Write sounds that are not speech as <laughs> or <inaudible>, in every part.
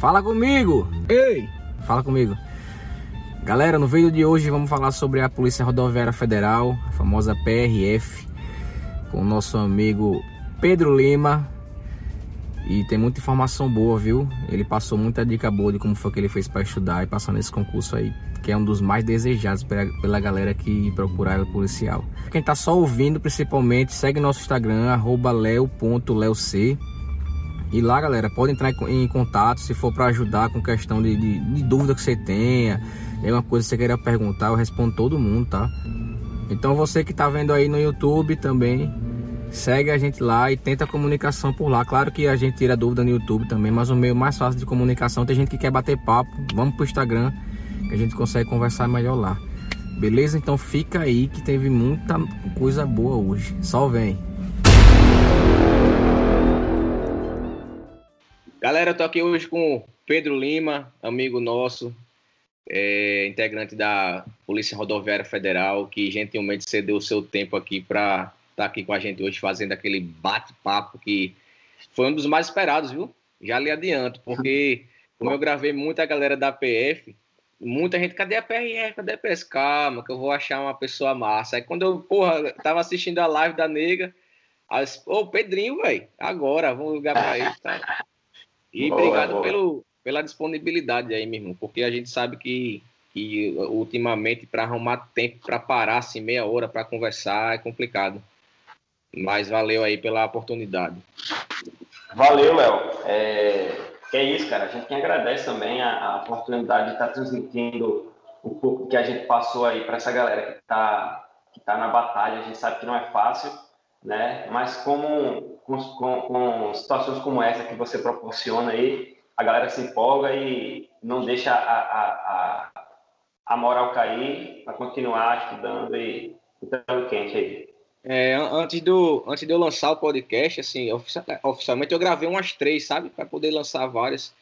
Fala comigo! Ei! Fala comigo. Galera, no vídeo de hoje vamos falar sobre a Polícia Rodoviária Federal, a famosa PRF, com o nosso amigo Pedro Lima. E tem muita informação boa, viu? Ele passou muita dica boa de como foi que ele fez para estudar e passar nesse concurso aí, que é um dos mais desejados pela, galera que procurar o policial. Quem tá só ouvindo, principalmente, segue nosso Instagram, leo.leoc. E lá, galera, pode entrar em contato se for para ajudar com questão de, de, de, dúvida que você tenha. É uma coisa que você queira perguntar, eu respondo todo mundo, tá? Então você que tá vendo aí no YouTube também, segue a gente lá e tenta comunicação por lá. Claro que a gente tira dúvida no YouTube também, mas o meio mais fácil de comunicação tem gente que quer bater papo. Vamos pro Instagram que a gente consegue conversar melhor lá. Beleza? Então fica aí que teve muita coisa boa hoje. Só vem. Galera, eu tô aqui hoje com Pedro Lima, amigo nosso, é, integrante da Polícia Rodoviária Federal, que gentilmente cedeu o seu tempo aqui para estar tá aqui com a gente hoje, fazendo aquele bate-papo que foi um dos mais esperados, viu? Já lhe adianto, porque <laughs> como eu gravei muita galera da PF, muita gente, cadê a PRF, cadê a PS? Calma, que eu vou achar uma pessoa massa. Aí quando eu, porra, tava assistindo a live da nega, aí, ô, Pedrinho, velho, agora, vamos ligar pra ele, tá? E boa, obrigado boa. Pelo, pela disponibilidade aí, meu irmão, porque a gente sabe que, que ultimamente para arrumar tempo para parar assim meia hora para conversar é complicado. Mas valeu aí pela oportunidade. Valeu, Léo. É, é isso, cara. A gente que agradece também a, a oportunidade de estar tá transmitindo um pouco que a gente passou aí para essa galera que está que tá na batalha. A gente sabe que não é fácil, né? Mas como com, com, com, situações como essa que você proporciona aí, a galera se empolga e não deixa a, a, a, a moral cair para continuar estudando e estando quente aí. É, antes, do, antes de eu lançar o podcast, assim, oficialmente eu gravei umas três, sabe? Para poder lançar várias.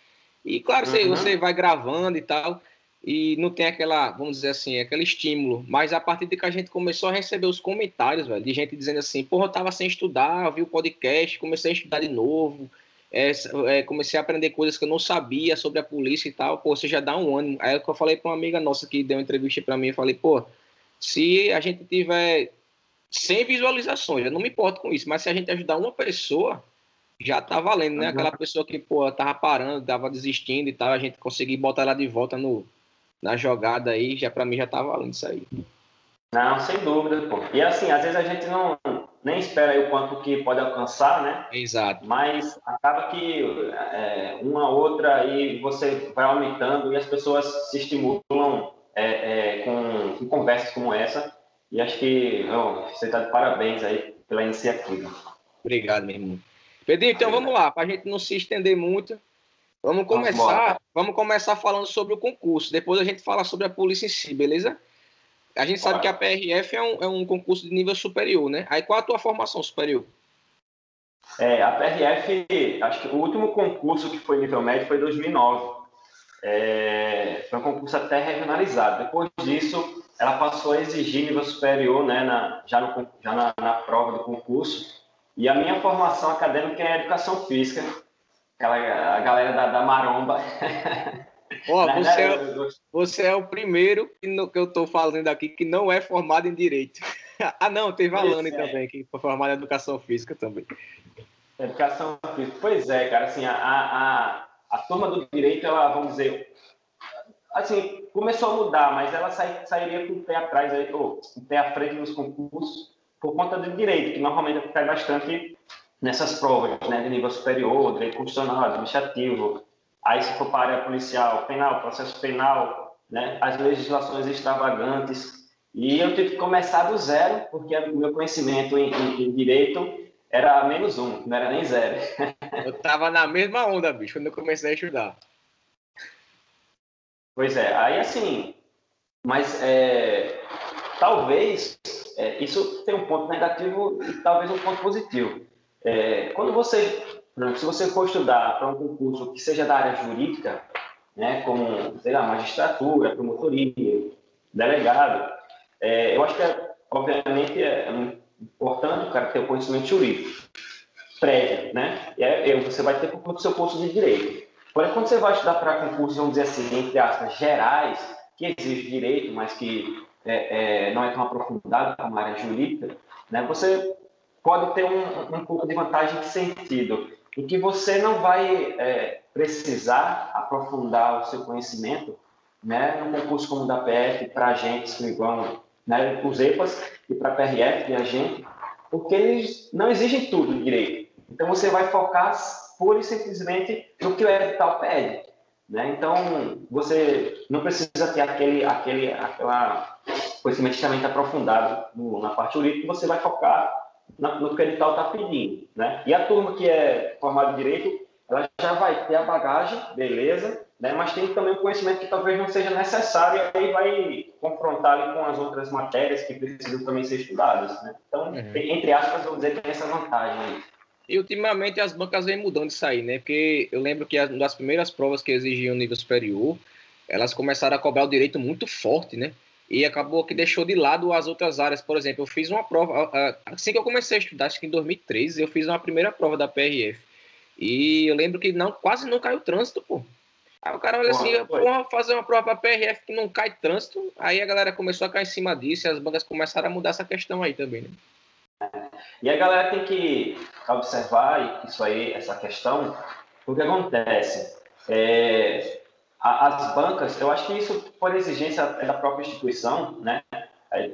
E claro, uhum. você, você vai gravando e tal e não tem aquela, vamos dizer assim, aquele estímulo. Mas a partir de que a gente começou a receber os comentários, velho, de gente dizendo assim, porra, eu tava sem estudar, vi o podcast, comecei a estudar de novo, é, é, comecei a aprender coisas que eu não sabia sobre a polícia e tal, pô, você já dá um ânimo. Aí eu falei para uma amiga nossa que deu uma entrevista para mim, eu falei, pô, se a gente tiver 100 visualizações, eu não me importo com isso, mas se a gente ajudar uma pessoa, já tá valendo, né? Aquela pessoa que, pô, tava parando, tava desistindo e tal, a gente conseguir botar ela de volta no, na jogada aí, já para mim já tá valendo isso aí. Não, sem dúvida, pô. E assim, às vezes a gente não nem espera o quanto que pode alcançar, né? Exato. Mas acaba que é, uma outra aí você vai aumentando e as pessoas se estimulam é, é, com, com, conversas como essa. E acho que oh, você está de parabéns aí pela iniciativa. Obrigado, meu irmão. Pedrinho, então vamos lá, para a gente não se estender muito, Vamos começar, vamos começar falando sobre o concurso. Depois a gente fala sobre a polícia em si, beleza? A gente sabe que a PRF é um, é um concurso de nível superior, né? Aí qual a tua formação superior? É, a PRF, acho que o último concurso que foi nível médio foi em 2009. É, foi um concurso até regionalizado. Depois disso, ela passou a exigir nível superior, né, na, já, no, já na, na prova do concurso. E a minha formação acadêmica é educação física aquela a galera da, da maromba. Ó, <laughs> você, é, você é o primeiro que, no, que eu estou falando aqui que não é formado em direito. <laughs> ah, não, tem Valane é. também, que foi formado em educação física também. Educação física, pois é, cara, assim, a, a, a turma do direito, ela, vamos dizer, assim, começou a mudar, mas ela sai, sairia com o pé atrás, aí, ou com o pé à frente nos concursos, por conta do direito, que normalmente cai bastante nessas provas, né, de nível superior, direito constitucional, administrativo, aí se for para a área policial, penal, processo penal, né, as legislações extravagantes, e eu tive que começar do zero, porque o meu conhecimento em, em, em direito era menos um, não era nem zero. <laughs> eu tava na mesma onda, bicho, quando eu comecei a estudar. Pois é, aí assim, mas é, talvez é, isso tem um ponto negativo e talvez um ponto positivo. É, quando você, se você for estudar para um concurso que seja da área jurídica, né, como, sei lá, magistratura, promotoria, delegado, é, eu acho que, é, obviamente, é importante o cara ter o conhecimento jurídico prévio, né? E aí você vai ter o seu curso de direito. Porém, quando você vai estudar para concursos, vamos dizer assim, entre aspas, gerais, que exige direito, mas que é, é, não é tão aprofundado como a área jurídica, né, você pode ter um, um pouco de vantagem de sentido, em que você não vai é, precisar aprofundar o seu conhecimento né, num concurso como o da PF para agentes que vão, né, os EPAs e para a PRF a gente, porque eles não exigem tudo direito. Então você vai focar pura e simplesmente no que o edital pede. Né? Então, você não precisa ter aquele, aquele aquela conhecimento extremamente aprofundado na parte jurídica, você vai focar no que o edital está pedindo. Né? E a turma que é formada em Direito, ela já vai ter a bagagem, beleza, né? mas tem também um conhecimento que talvez não seja necessário e aí vai confrontar ali com as outras matérias que precisam também ser estudadas. Né? Então, uhum. entre aspas, vamos dizer que tem essa vantagem aí. E ultimamente as bancas vêm mudando isso aí, né? Porque eu lembro que uma das primeiras provas que exigiam nível superior, elas começaram a cobrar o direito muito forte, né? E acabou que deixou de lado as outras áreas. Por exemplo, eu fiz uma prova, assim que eu comecei a estudar, acho que em 2013, eu fiz uma primeira prova da PRF. E eu lembro que não, quase não caiu trânsito, pô. Aí o cara olha assim, porra, fazer uma prova para PRF que não cai trânsito. Aí a galera começou a cair em cima disso e as bancas começaram a mudar essa questão aí também, né? E a galera tem que observar isso aí, essa questão, porque acontece. É, as bancas, eu acho que isso por exigência da própria instituição, né?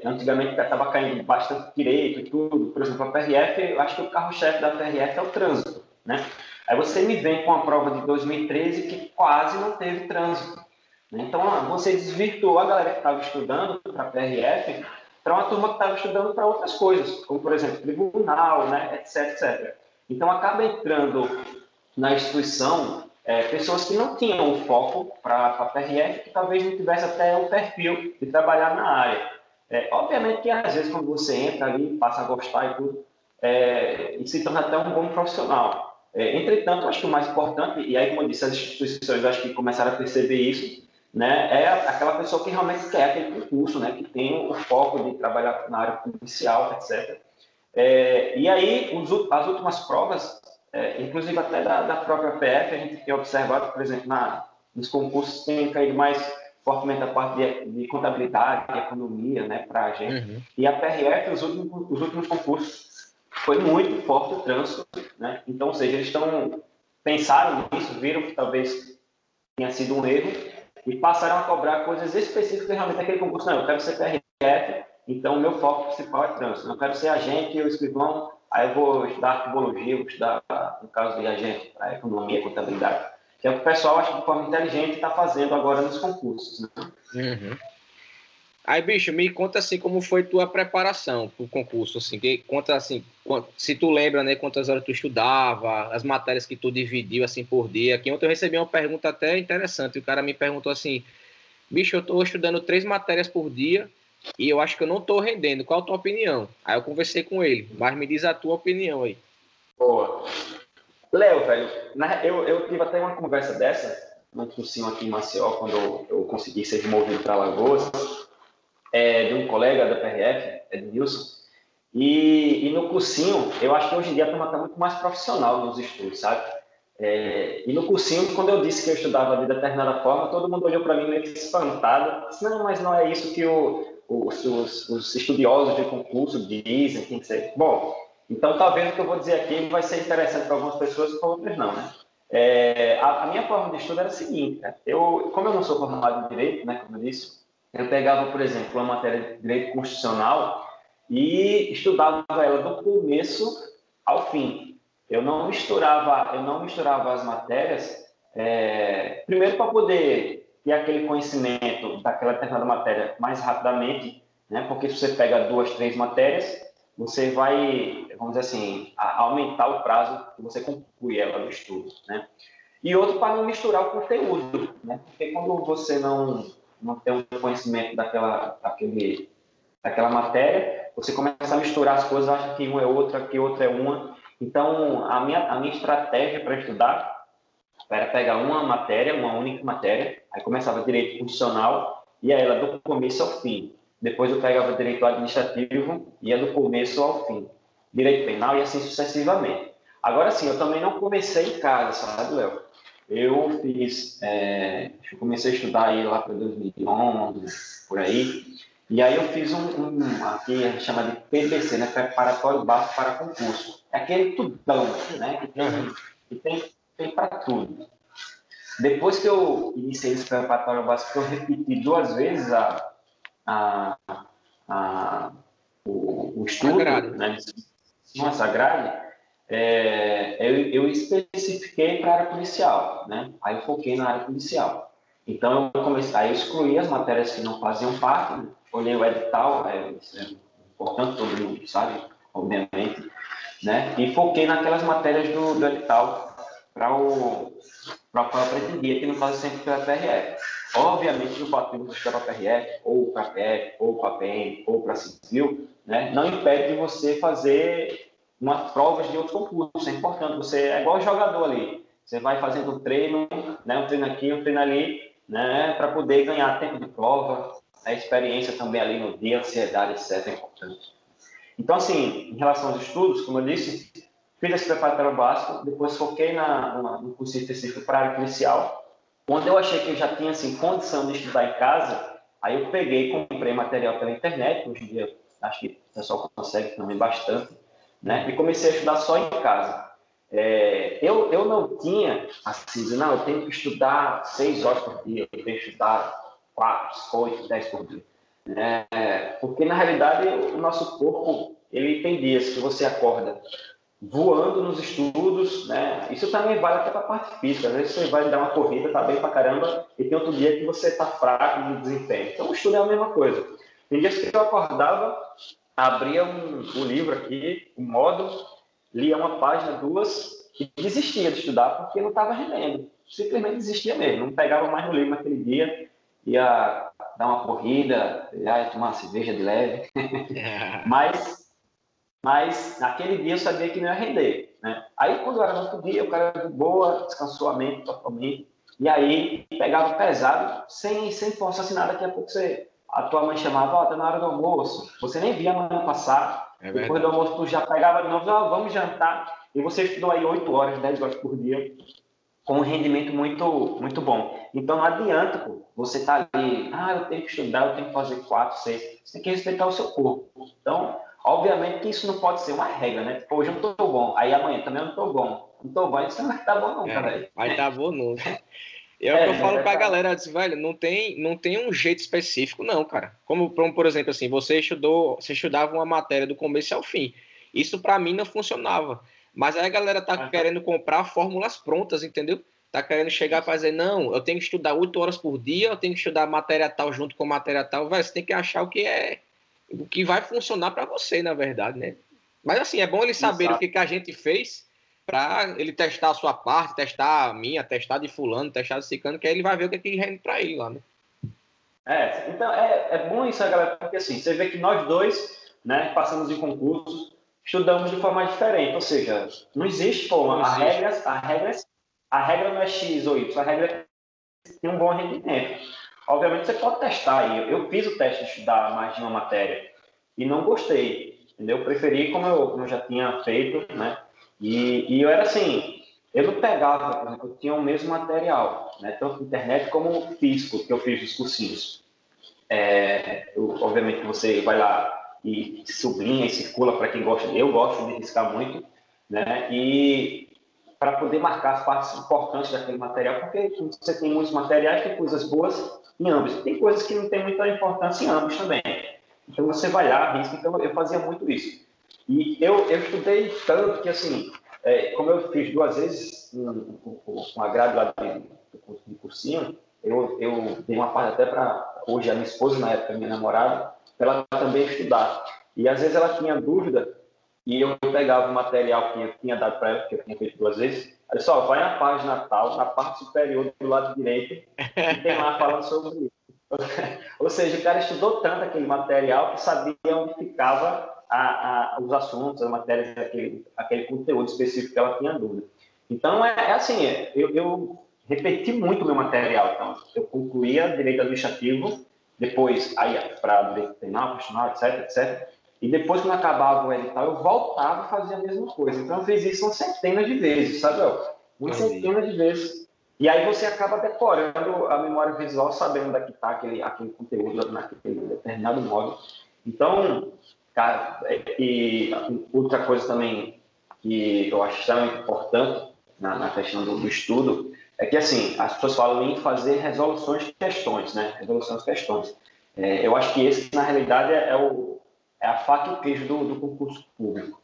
Antigamente estava caindo bastante direito e tudo. Por exemplo, a PRF, eu acho que o carro-chefe da PRF é o trânsito, né? Aí você me vem com a prova de 2013 que quase não teve trânsito. Né? Então, você desvirtuou a galera que estava estudando para a PRF para uma turma que estava estudando para outras coisas, como, por exemplo, tribunal, né, etc, etc. Então, acaba entrando na instituição é, pessoas que não tinham o foco para a PRF, que talvez não tivesse até o perfil de trabalhar na área. É, obviamente que, às vezes, quando você entra ali, passa a gostar e tudo, é, e se torna até um bom profissional. É, entretanto, acho que o mais importante, e aí, como eu disse, as instituições acho que começaram a perceber isso, né, é aquela pessoa que realmente quer aquele concurso, né, que tem o foco de trabalhar na área policial, etc. É, e aí, os, as últimas provas, é, inclusive até da, da, própria PF, a gente tem observado, por exemplo, na, nos concursos tem caído mais fortemente a parte de, de contabilidade, de economia, né, para a gente. Uhum. E a PRF, os últimos, os últimos concursos, foi muito forte o trânsito, né? Então, ou seja, eles estão pensaram nisso, viram que talvez tenha sido um erro e passaram a cobrar coisas específicas realmente daquele concurso. Não, eu quero ser PRF, então o meu foco principal é trânsito. Eu quero ser agente ou escrivão, aí vou estudar arquivologia, vou estudar, no caso de agente, para economia, contabilidade. Que é o que o pessoal, que de forma inteligente, está fazendo agora nos concursos. Né? Uhum. Aí, bicho, me conta assim como foi tua preparação para o concurso, assim, que conta assim, se tu lembra, né, quantas horas tu estudava, as matérias que tu dividiu assim por dia. Aqui ontem eu recebi uma pergunta até interessante, o cara me perguntou assim, bicho, eu estou estudando três matérias por dia e eu acho que eu não estou rendendo. Qual a tua opinião? Aí eu conversei com ele, mas me diz a tua opinião aí. Boa. Léo, velho, eu, eu tive até uma conversa dessa no cursinho aqui em Maceió, quando eu, eu consegui ser removido para Lagoas é, de um colega da PRF, Edmilson, e, e no cursinho, eu acho que hoje em dia a turma está muito mais profissional nos estudos, sabe? É, e no cursinho, quando eu disse que eu estudava de determinada forma, todo mundo olhou para mim meio espantado. Disse, não, mas não é isso que o, os, os, os, estudiosos de concurso dizem, tem que ser. Bom, então talvez o que eu vou dizer aqui vai ser interessante para algumas pessoas e para outras não, né? É, a, a, minha forma de estudo era a seguinte, eu, como eu não sou formado em Direito, né, como eu disse, eu pegava, por exemplo, a matéria de direito constitucional e estudava ela do começo ao fim. Eu não misturava, eu não misturava as matérias, é, primeiro para poder ter aquele conhecimento daquela determinada matéria mais rapidamente, né? Porque se você pega duas, três matérias, você vai, vamos dizer assim, aumentar o prazo que você conclui ela no estudo, né? E outro para não misturar o conteúdo, né? Porque quando você não não tem um conhecimento daquela, daquele, daquela matéria, você começa a misturar as coisas, acha que uma é outra, que outra é uma. Então, a minha, a minha estratégia para estudar era pegar uma matéria, uma única matéria, aí começava direito constitucional, e aí ela do começo ao fim. Depois eu pegava direito administrativo, ia do começo ao fim. Direito penal e assim sucessivamente. Agora sim, eu também não comecei em casa, sabe, Léo? eu fiz, é, eu comecei a estudar aí lá para 2011, por aí, e aí eu fiz um, um aqui a gente chama de PBC, né, Preparatório Básico para Concurso. É aquele tudão, né, que tem, que tem, tem para tudo. Depois que eu iniciei esse preparatório básico, eu repeti duas vezes a, a, a, o, o estudo, né, nossa grade, é, eu, eu especifiquei para a área policial, né? Aí eu foquei na área policial. Então eu comecei, aí eu excluí as matérias que não faziam parte, né? olhei o edital, é, é importante todo mundo sabe, obviamente, né? E foquei naquelas matérias do, do edital para o para o pretendia, que no caso sempre pela PRF. Obviamente, no partido que para a PRF, ou para a PF, ou para a PM, ou para a Civil, né, não impede de você fazer uma provas de outros concursos. É importante, você é igual jogador ali. Você vai fazendo um treino, né, um treino aqui, um treino ali, né, para poder ganhar tempo de prova, a experiência também ali no dia, ansiedade, etc. É importante. Então, assim, em relação aos estudos, como eu disse, fiz esse preparatório básico, depois foquei na, na, no curso específico para área policial. Quando eu achei que eu já tinha assim, condição de estudar em casa, aí eu peguei comprei material pela internet, hoje em dia acho que o pessoal consegue também bastante, né? E comecei a estudar só em casa. É, eu, eu não tinha assim, não, eu tenho que estudar seis horas por dia, eu tenho que estudar quatro, oito, dez por dia. É, porque na realidade o nosso corpo ele tem dias que você acorda voando nos estudos, né? Isso também vale até para a parte física. Às vezes você vai dar uma corrida, tá bem para caramba, e tem outro dia que você tá fraco no desempenho. Então o estudo é a mesma coisa. Tem dias que eu acordava, abria um, um livro aqui, um módulo, lia uma página, duas, e desistia de estudar porque não estava rendendo. Simplesmente desistia mesmo, não pegava mais no livro naquele dia, ia dar uma corrida, ia tomar uma cerveja de leve. <laughs> Mas mas naquele dia eu sabia que não ia render. Né? Aí, quando era no outro dia, o cara de boa, descansou a mente totalmente, e aí pegava pesado, sem, sem força assim nada, daqui a pouco você, a tua mãe chamava, ó, oh, tá na hora do almoço, você nem via a manhã passar, é depois do almoço tu já pegava de novo, oh, vamos jantar, e você estudou aí 8 horas, 10 horas por dia, com um rendimento muito, muito bom. Então não adianta, pô, você tá ali, ah, eu tenho que estudar, eu tenho que fazer 4, 6, você tem que respeitar o seu corpo. Então, Obviamente que isso não pode ser uma regra, né? Tipo, hoje eu não tô bom, aí amanhã também eu não tô bom. Não tô bom, isso não vai estar bom não, é. Vai estar bom não. É o que eu falo é, pra galera, diz, velho, não tem, não tem um jeito específico, não, cara. Como, por exemplo, assim, você estudou, você estudava uma matéria do começo ao fim. Isso para mim não funcionava. Mas aí a galera tá ah, querendo comprar fórmulas prontas, entendeu? Tá querendo chegar para dizer, não, eu tenho que estudar oito horas por dia, eu tenho que estudar matéria tal junto com matéria tal. Velho, você tem que achar o que é o que vai funcionar para você, na verdade, né? Mas assim, é bom ele saber Exato. o que, que a gente fez para ele testar a sua parte, testar a minha, testar de fulano, testar de cicano, que aí ele vai ver o que, é que rende para ele lá, né? É, então é, é bom isso, galera, porque assim, você vê que nós dois, né, passamos em concursos, estudamos de forma diferente, ou seja, não existe forma, a regra, a regra, a regra não é X ou Y, a regra é tem um bom rendimento. Obviamente você pode testar aí. Eu fiz o teste de estudar mais de uma matéria e não gostei, entendeu? Eu preferi como eu, como eu já tinha feito, né? E, e, eu era assim, eu não pegava, por exemplo, eu tinha o mesmo material, né? Tanto internet como físico, que eu fiz os cursinhos. É, eu, obviamente você vai lá e sublinha e circula para quem gosta. Eu gosto de riscar muito, né? E para poder marcar as partes importantes daquele material, porque você tem muitos materiais, tem coisas boas em ambos. Tem coisas que não tem muita importância em ambos também. Então você vai lá, risca. Então eu fazia muito isso. E eu, eu estudei tanto que, assim, é, como eu fiz duas vezes com a grade lá de, de cursinho, eu, eu dei uma parte até para hoje a minha esposa, na época minha namorada, para ela também estudar. E às vezes ela tinha dúvida e eu pegava o material que eu tinha dado para ela, que eu tinha feito duas vezes, Olha só, vai na página tal, na parte superior do lado direito, e tem lá falando sobre isso. <laughs> Ou seja, o cara estudou tanto aquele material que sabia onde ficava a, a, os assuntos, as matérias, aquele, aquele conteúdo específico que ela tinha dúvida. Então, é, é assim, é, eu, eu, repeti muito o meu material. Então, eu concluía direito administrativo, depois aí para direito penal, constitucional, etc, etc. E depois, quando acabava o edital, eu voltava e fazia a mesma coisa. Então, eu fiz isso umas centenas de vezes, sabe? Uma centena de vezes. E aí você acaba decorando a memória visual, sabendo onde é está aquele, aquele conteúdo naquele determinado modo. Então, cara, e outra coisa também que eu acho extremamente importante na, na questão do, do, estudo é que, assim, as pessoas falam em fazer resoluções de questões, né? Resoluções de questões. É, eu acho que esse, na realidade, é, é, o, é a faca e o queijo do, do concurso público.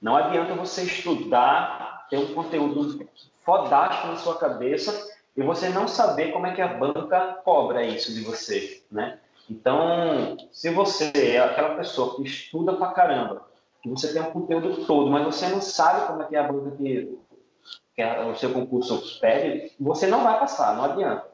Não adianta você estudar, ter um conteúdo fodástico na sua cabeça e você não saber como é que a banca cobra isso de você, né? Então, se você é aquela pessoa que estuda pra caramba, que você tem um conteúdo todo, mas você não sabe como é que é a banca que, que o seu concurso pede, você não vai passar, não adianta.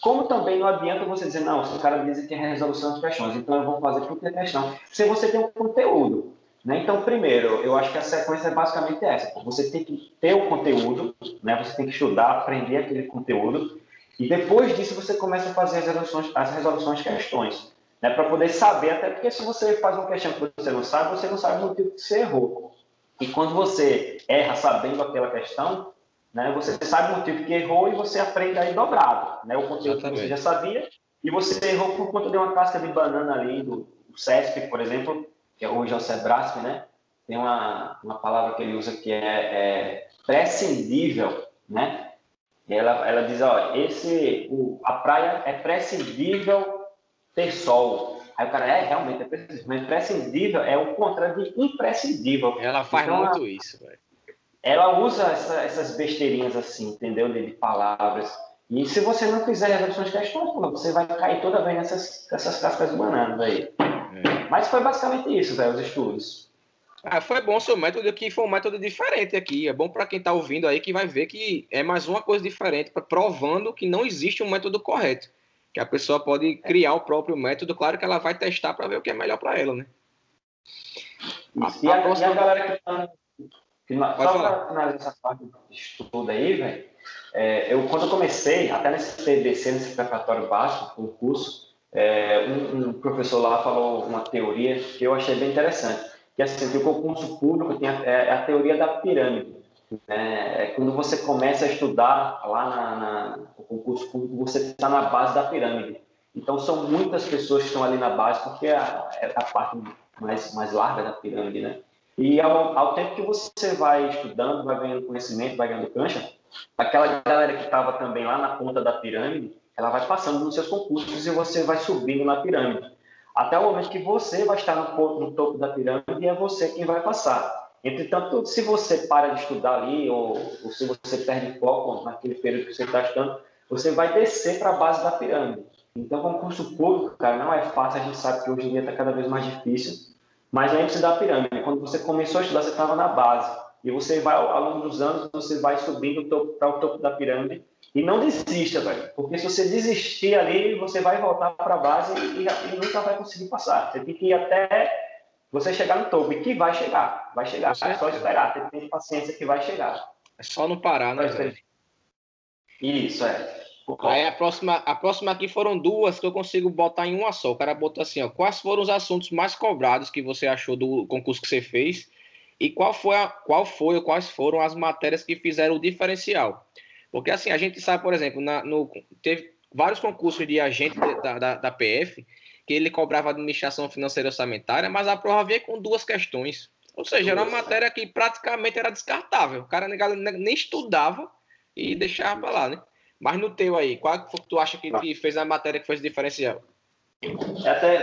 Como também não adianta você dizer, não, se o cara diz que é resolução de questões, então eu vou fazer que é questão, se você tem um conteúdo. Né? Então, primeiro, eu acho que a sequência é basicamente essa. Você tem que ter o conteúdo, né? você tem que estudar, aprender aquele conteúdo, e depois disso você começa a fazer as resoluções, as resoluções de questões. Né? Para poder saber, até porque se você faz uma questão que você não sabe, você não sabe o motivo que você errou. E quando você erra sabendo aquela questão, né, você sabe o motivo que errou e você aprende aí dobrado. Né? O conteúdo Exatamente. que você já sabia, e você errou por conta de uma casca de banana ali, do, do CESP, por exemplo, que é hoje é o Sebrasp, né? Tem uma, uma palavra que ele usa que é, é prescindível, né? E ela, ela diz, ó, esse, o, a praia é prescindível ter sol. Aí o cara, é, realmente, é prescindível. Mas prescindível é o contrário de imprescindível. Ela faz então, muito ela, isso, velho. Ela usa essa, essas besteirinhas assim, entendeu? De, de palavras. E se você não fizer resoluções de questões, você vai cair toda vez nessas, nessas cascas de bananas aí. É. Mas foi basicamente isso, velho, os estudos. Ah, foi bom seu método que foi um método diferente aqui. É bom para quem está ouvindo aí que vai ver que é mais uma coisa diferente, provando que não existe um método correto. Que a pessoa pode criar o próprio método, claro que ela vai testar para ver o que é melhor para ela, né? A, e, a, próxima... e a galera que tá. Só para finalizar essa parte de estudo aí, velho. É, eu, quando eu comecei, até nesse TBC, nesse preparatório básico, o curso, é, um, um, professor lá falou uma teoria que eu achei bem interessante, que é assim, que o concurso público tem a, é, é a teoria da pirâmide. Né? É quando você começa a estudar lá na, na, no concurso público, você está na base da pirâmide. Então, são muitas pessoas que estão ali na base, porque é a, é a parte mais, mais larga da pirâmide, né? E ao, ao, tempo que você vai estudando, vai ganhando conhecimento, vai ganhando cancha, aquela galera que estava também lá na ponta da pirâmide, ela vai passando nos seus concursos e você vai subindo na pirâmide. Até o momento que você vai estar no, no topo da pirâmide e é você quem vai passar. Entretanto, se você para de estudar ali, ou, ou se você perde foco naquele período que você está estudando, você vai descer para a base da pirâmide. Então, concurso público, cara, não é fácil, a gente sabe que hoje em dia está cada vez mais difícil, mas antes da pirâmide, quando você começou a estudar, você estava na base. E você vai, ao longo dos anos, você vai subindo para o topo da pirâmide e não desista, velho. Porque se você desistir ali, você vai voltar para a base e, e, nunca vai conseguir passar. Você tem que ir até você chegar no topo. E que vai chegar. Vai chegar. É só esperar. Tem que ter paciência que vai chegar. É só não parar, né, velho? Isso, é. Aí a próxima, a próxima aqui foram duas que eu consigo botar em uma só. O cara botou assim, ó. Quais foram os assuntos mais cobrados que você achou do concurso que você fez? E qual foi, a, qual foi ou quais foram as matérias que fizeram o diferencial? Porque assim, a gente sabe, por exemplo, na, no, teve vários concursos de agente da, da, da, PF que ele cobrava administração financeira orçamentária, mas a prova veio com duas questões. Ou seja, era uma matéria que praticamente era descartável. O cara nem estudava e deixava lá, né? Mas no teu aí, qual que tu acha que, que fez a matéria que fez diferencial? É até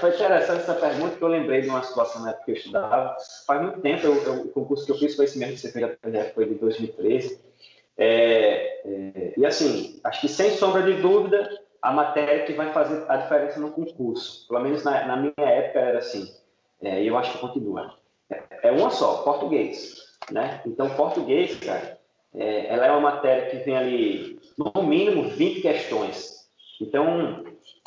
foi interessante essa pergunta que eu lembrei de uma situação na época que eu estudava. Faz muito tempo, eu, eu, o concurso que eu fiz foi esse mesmo que você fez, foi de 2013. É, é, e assim, acho que sem sombra de dúvida, a matéria que vai fazer a diferença no concurso, pelo menos na, na minha época era assim, é, e eu acho que continua. É, é uma só, português. Né? Então, português, cara, é, ela é uma matéria que tem ali, no mínimo, 20 questões. Então,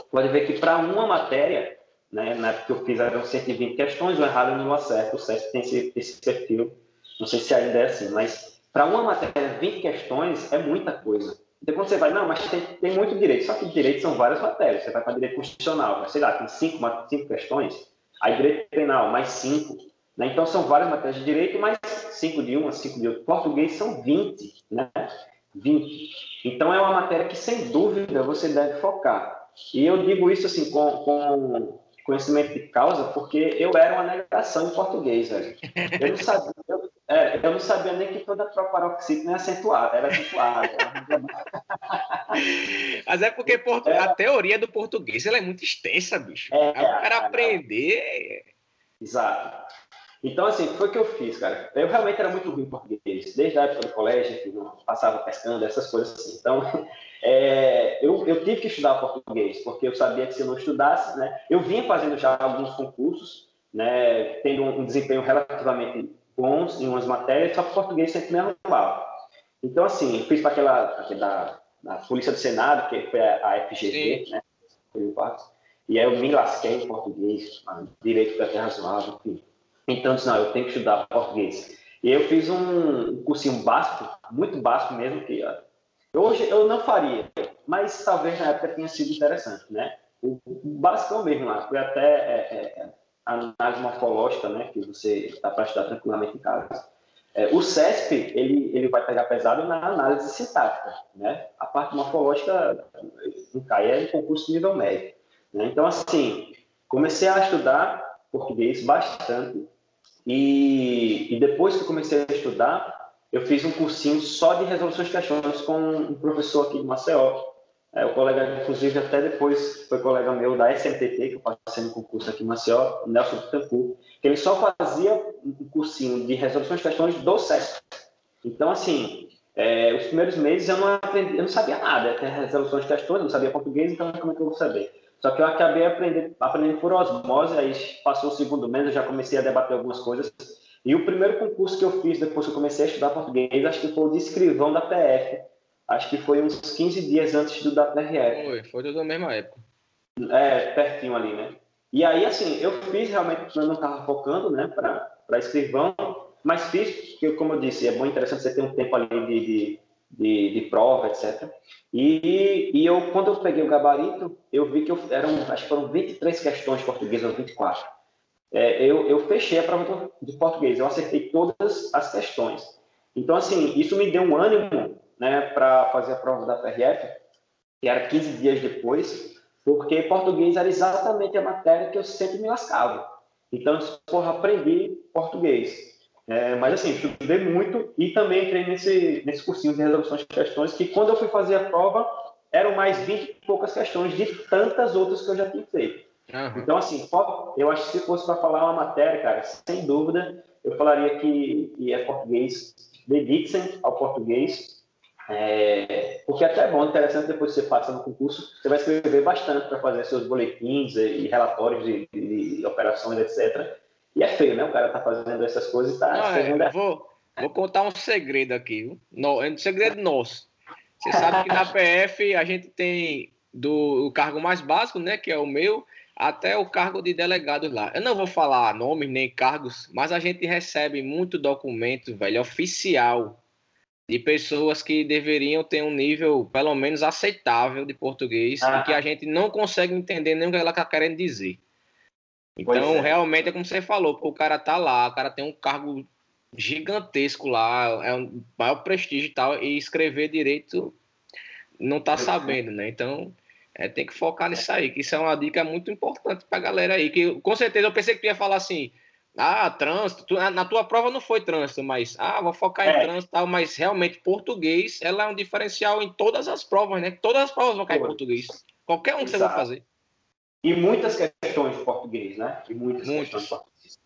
pode ver que para uma matéria, né, na época que eu fiz eram 120 questões, o errado não acerta, o CESP tem esse, esse perfil, não sei se ainda é assim, mas para uma matéria, 20 questões é muita coisa. Então, quando você vai, não, mas tem, tem muito direito, só que direito são várias matérias. Você vai para direito constitucional, sei lá, tem cinco, cinco questões, aí direito penal, mais cinco. Né? Então, são várias matérias de direito, mais cinco de uma, cinco de outra. Português são 20, né? 20. Então, é uma matéria que, sem dúvida, você deve focar. E eu digo isso assim com, com conhecimento de causa, porque eu era uma negação em português, velho. Eu não sabia, eu, é, eu não sabia nem que toda proparoxítona é acentuada, era acentuada. <laughs> Mas é porque portu... é. a teoria do português ela é muito extensa, bicho. É, o cara aprender. Exato. Então, assim, foi o que eu fiz, cara. Eu realmente era muito ruim em português. Desde a época do colégio, que não passava pescando, essas coisas assim. Então, <laughs> é, eu, eu tive que estudar português, porque eu sabia que se eu não estudasse, né? Eu vinha fazendo já alguns concursos, né? Tendo um, desempenho relativamente bons em umas matérias, só que português sempre me arrumava. Então, assim, eu fiz para aquela, aquela da Polícia do Senado, que foi a, FGV, Sim. né? E aí eu me lasquei em português, direito para terra razoável, enfim. Então, disse, não, eu tenho que estudar português. E eu fiz um cursinho básico, muito básico mesmo, que hoje eu não faria, mas talvez na época tenha sido interessante, né? O, básico mesmo lá, foi até é, é, análise morfológica, né, que você está para estudar tranquilamente em casa. É, o CESP, ele, ele vai pegar pesado na análise sintática, né? A parte morfológica não cai, é em concurso nível médio. Né? Então, assim, comecei a estudar português bastante e, e depois que comecei a estudar, eu fiz um cursinho só de resoluções de questões com um professor aqui de Maceió. É, o colega, inclusive, até depois foi colega meu da SMTT, que eu passei no concurso aqui em Maceió, Nelson Pitancourt, que ele só fazia um cursinho de resoluções de questões do SESC. Então, assim, é, os primeiros meses eu não aprendi, eu não sabia nada, até resoluções de questões, eu não sabia português, então como é que eu vou saber? Só que eu acabei aprendendo, aprendendo por osmose, aí passou o segundo mês, eu já comecei a debater algumas coisas. E o primeiro concurso que eu fiz depois que eu comecei a estudar português, acho que foi o de escrivão da PF. Acho que foi uns 15 dias antes do da PRF. Foi, foi da mesma época. É, pertinho ali, né? E aí, assim, eu fiz realmente, eu não estava focando, né, para escrivão, mas fiz, porque, como eu disse, é bom interessante você ter um tempo ali de, de de, de prova, etc. E, e eu, quando eu peguei o gabarito, eu vi que eu, eram, acho que foram 23 questões portuguesas, ou 24. É, eu, eu fechei a prova de português, eu acertei todas as questões. Então, assim, isso me deu um ânimo né, para fazer a prova da PRF, que era 15 dias depois, porque português era exatamente a matéria que eu sempre me lascava. Então, porra, aprendi português. É, mas assim, estudei muito e também entrei nesse, nesse cursinho de resolução de questões, que quando eu fui fazer a prova, eram mais 20 e poucas questões de tantas outras que eu já tinha feito. Uhum. Então, assim, eu acho que se fosse para falar uma matéria, cara, sem dúvida, eu falaria que, que é português, dediquem ao português, é, porque até é bom, interessante depois que você passa no concurso, você vai escrever bastante para fazer seus boletins e relatórios de, de operações, etc. E é feio, né? O cara tá fazendo essas coisas e tá. Não, é, vou, vou contar um segredo aqui, viu? No, é um segredo nosso. Você sabe que na <laughs> PF a gente tem do o cargo mais básico, né? Que é o meu, até o cargo de delegado lá. Eu não vou falar nomes nem cargos, mas a gente recebe muito documento, velho, oficial de pessoas que deveriam ter um nível pelo menos aceitável de português ah. e que a gente não consegue entender nem o que ela está querendo dizer. Então, é. realmente é como você falou, o cara tá lá, o cara tem um cargo gigantesco lá, é um maior prestígio e tal, e escrever direito não tá sabendo, né? Então, é, tem que focar nisso aí, que isso é uma dica muito importante pra galera aí, que com certeza eu pensei que tu ia falar assim, ah, trânsito, tu, na tua prova não foi trânsito, mas, ah, vou focar é. em trânsito e tal, mas realmente português, ela é um diferencial em todas as provas, né? Todas as provas vão cair em português. Qualquer um que Exato. você vai fazer. E muitas questões de português, né? E muitas, muitas. questões de português.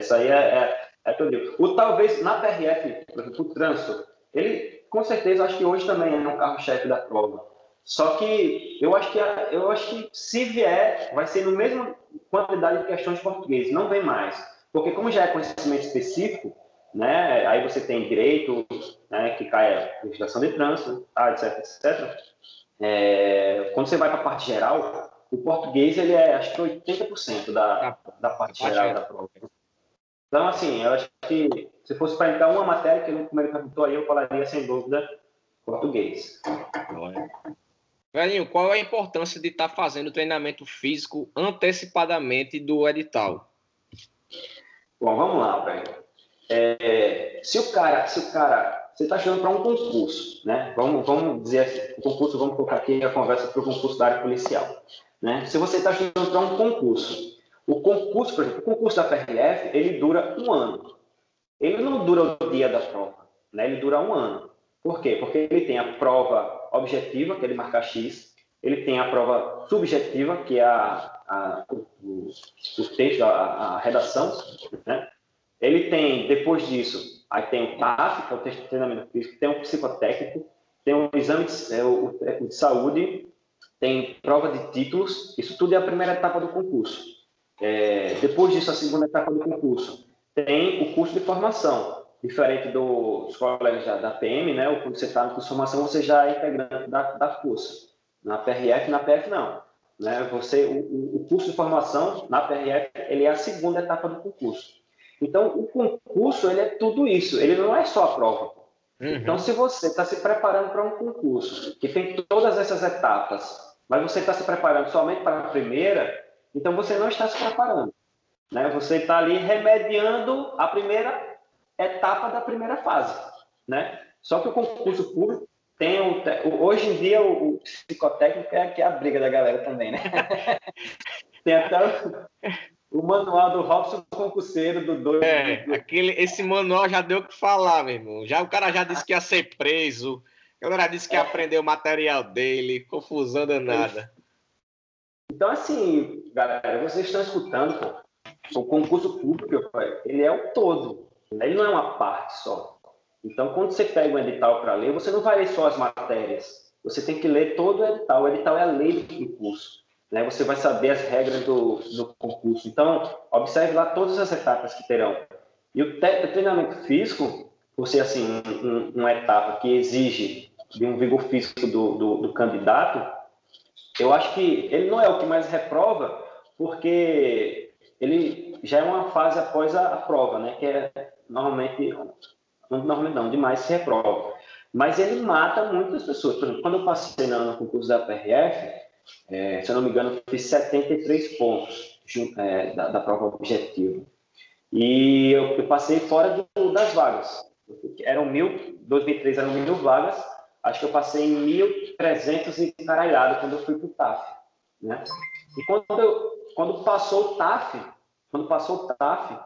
Isso aí é, é, é tudo. O talvez na PRF, por exemplo, o trânsito, ele com certeza acho que hoje também é um carro-chefe da prova. Só que eu acho que eu acho que se vier, vai ser no mesmo quantidade de questões de português, não vem mais. Porque como já é conhecimento específico, né? Aí você tem direito, né, que cai a legislação de trânsito, tá, etc, etc. É, quando você vai para a parte geral, o português ele é acho que 80% da, da parte geral da prova. Então, assim, eu acho que se fosse para entrar uma matéria que ele primeiro perguntou aí, eu falaria sem dúvida português. Velhinho, qual é a importância de estar tá fazendo treinamento físico antecipadamente do edital? Bom, vamos lá, velho. É, se o cara, se o cara você está estudando para um concurso, né? Vamos, vamos dizer assim, o concurso, vamos colocar aqui a conversa para o concurso da área policial, né? Se você está estudando para um concurso, o concurso, por exemplo, o concurso da PRF, ele dura um ano. Ele não dura o dia da prova, né? Ele dura um ano. Por quê? Porque ele tem a prova objetiva, que é de marcar X, ele tem a prova subjetiva, que é a, a o, o, texto, a, a redação, né? Ele tem, depois disso, aí tem o TAF, que é o texto de treinamento físico, tem o psicotécnico, tem o exame de, é, o de saúde, tem prova de títulos, isso tudo é a primeira etapa do concurso. É, depois disso, a segunda etapa do concurso, tem o curso de formação, diferente do, dos colegas da, da PM, né? Ou quando você está no curso de formação, você já é integrante da, da força. Na PRF, na PF, não. Né? Você, o, o curso de formação na PRF, ele é a segunda etapa do concurso. Então, o concurso, ele é tudo isso. Ele não é só a prova. Uhum. Então, se você está se preparando para um concurso que tem todas essas etapas, mas você está se preparando somente para a primeira, então você não está se preparando. Né? Você está ali remediando a primeira etapa da primeira fase, né? Só que o concurso público tem o, hoje em dia o, o psicotécnico é, que é a briga da galera também, né? <laughs> tem até o, o, manual do Robson concurseiro do doido. É, aquele, esse manual já deu o que falar, meu irmão. Já o cara já disse que ia ser preso. A galera disse que ia aprender o material dele, confusão danada. Então, assim, galera, vocês estão escutando, pô. O concurso público, ele é o todo. Ele não é uma parte só. Então, quando você pega o edital para ler, você não vai ler só as matérias. Você tem que ler todo o edital. O edital é a lei do concurso. Né? Você vai saber as regras do, do concurso. Então, observe lá todas as etapas que terão. E o, o treinamento físico, por ser assim, um, uma etapa que exige de um vigor físico do, do, do candidato, eu acho que ele não é o que mais reprova, porque ele já é uma fase após a, a prova, né? Que é normalmente, normalmente não, demais se reprova. Mas ele mata muitas pessoas. Por exemplo, quando eu passei no concurso da PRF, é, se eu não me engano, fiz 73 pontos é, da, da, prova objetiva. E eu, eu passei fora do, das vagas. Eram mil, 2003 eram mil vagas, acho que eu passei em 1.300 e quando eu fui para o TAF. Né? E quando, eu, quando passou o TAF, quando passou o TAF,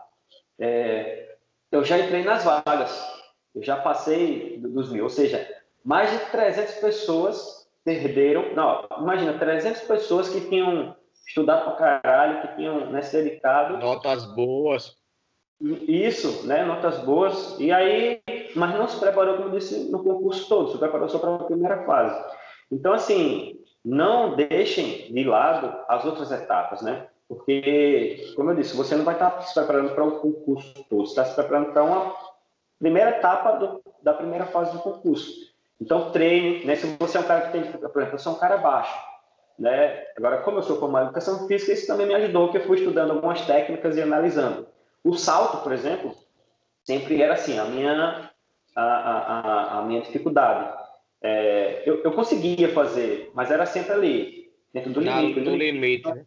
é, eu já entrei nas vagas. Eu já passei dos mil. Ou seja, mais de 300 pessoas perderam. Não, imagina, 300 pessoas que tinham estudado pra caralho, que tinham né, se dedicado. Notas boas. Isso, né? Notas boas. E aí, mas não se preparou, como eu disse, no concurso todo, se preparou só para a primeira fase. Então, assim, não deixem de lado as outras etapas, né? Porque, como eu disse, você não vai estar se preparando para um concurso todo, você está se preparando para uma primeira etapa do, da primeira fase do concurso. Então, treine, né? Se você é um cara que tem, por exemplo, eu sou um cara baixo, né? Agora, como eu sou formado em educação física, isso também me ajudou, que eu fui estudando algumas técnicas e analisando. O salto, por exemplo, sempre era assim, a minha, a, a, a minha dificuldade. É, eu, eu conseguia fazer, mas era sempre ali, dentro do limite. Do limite, né?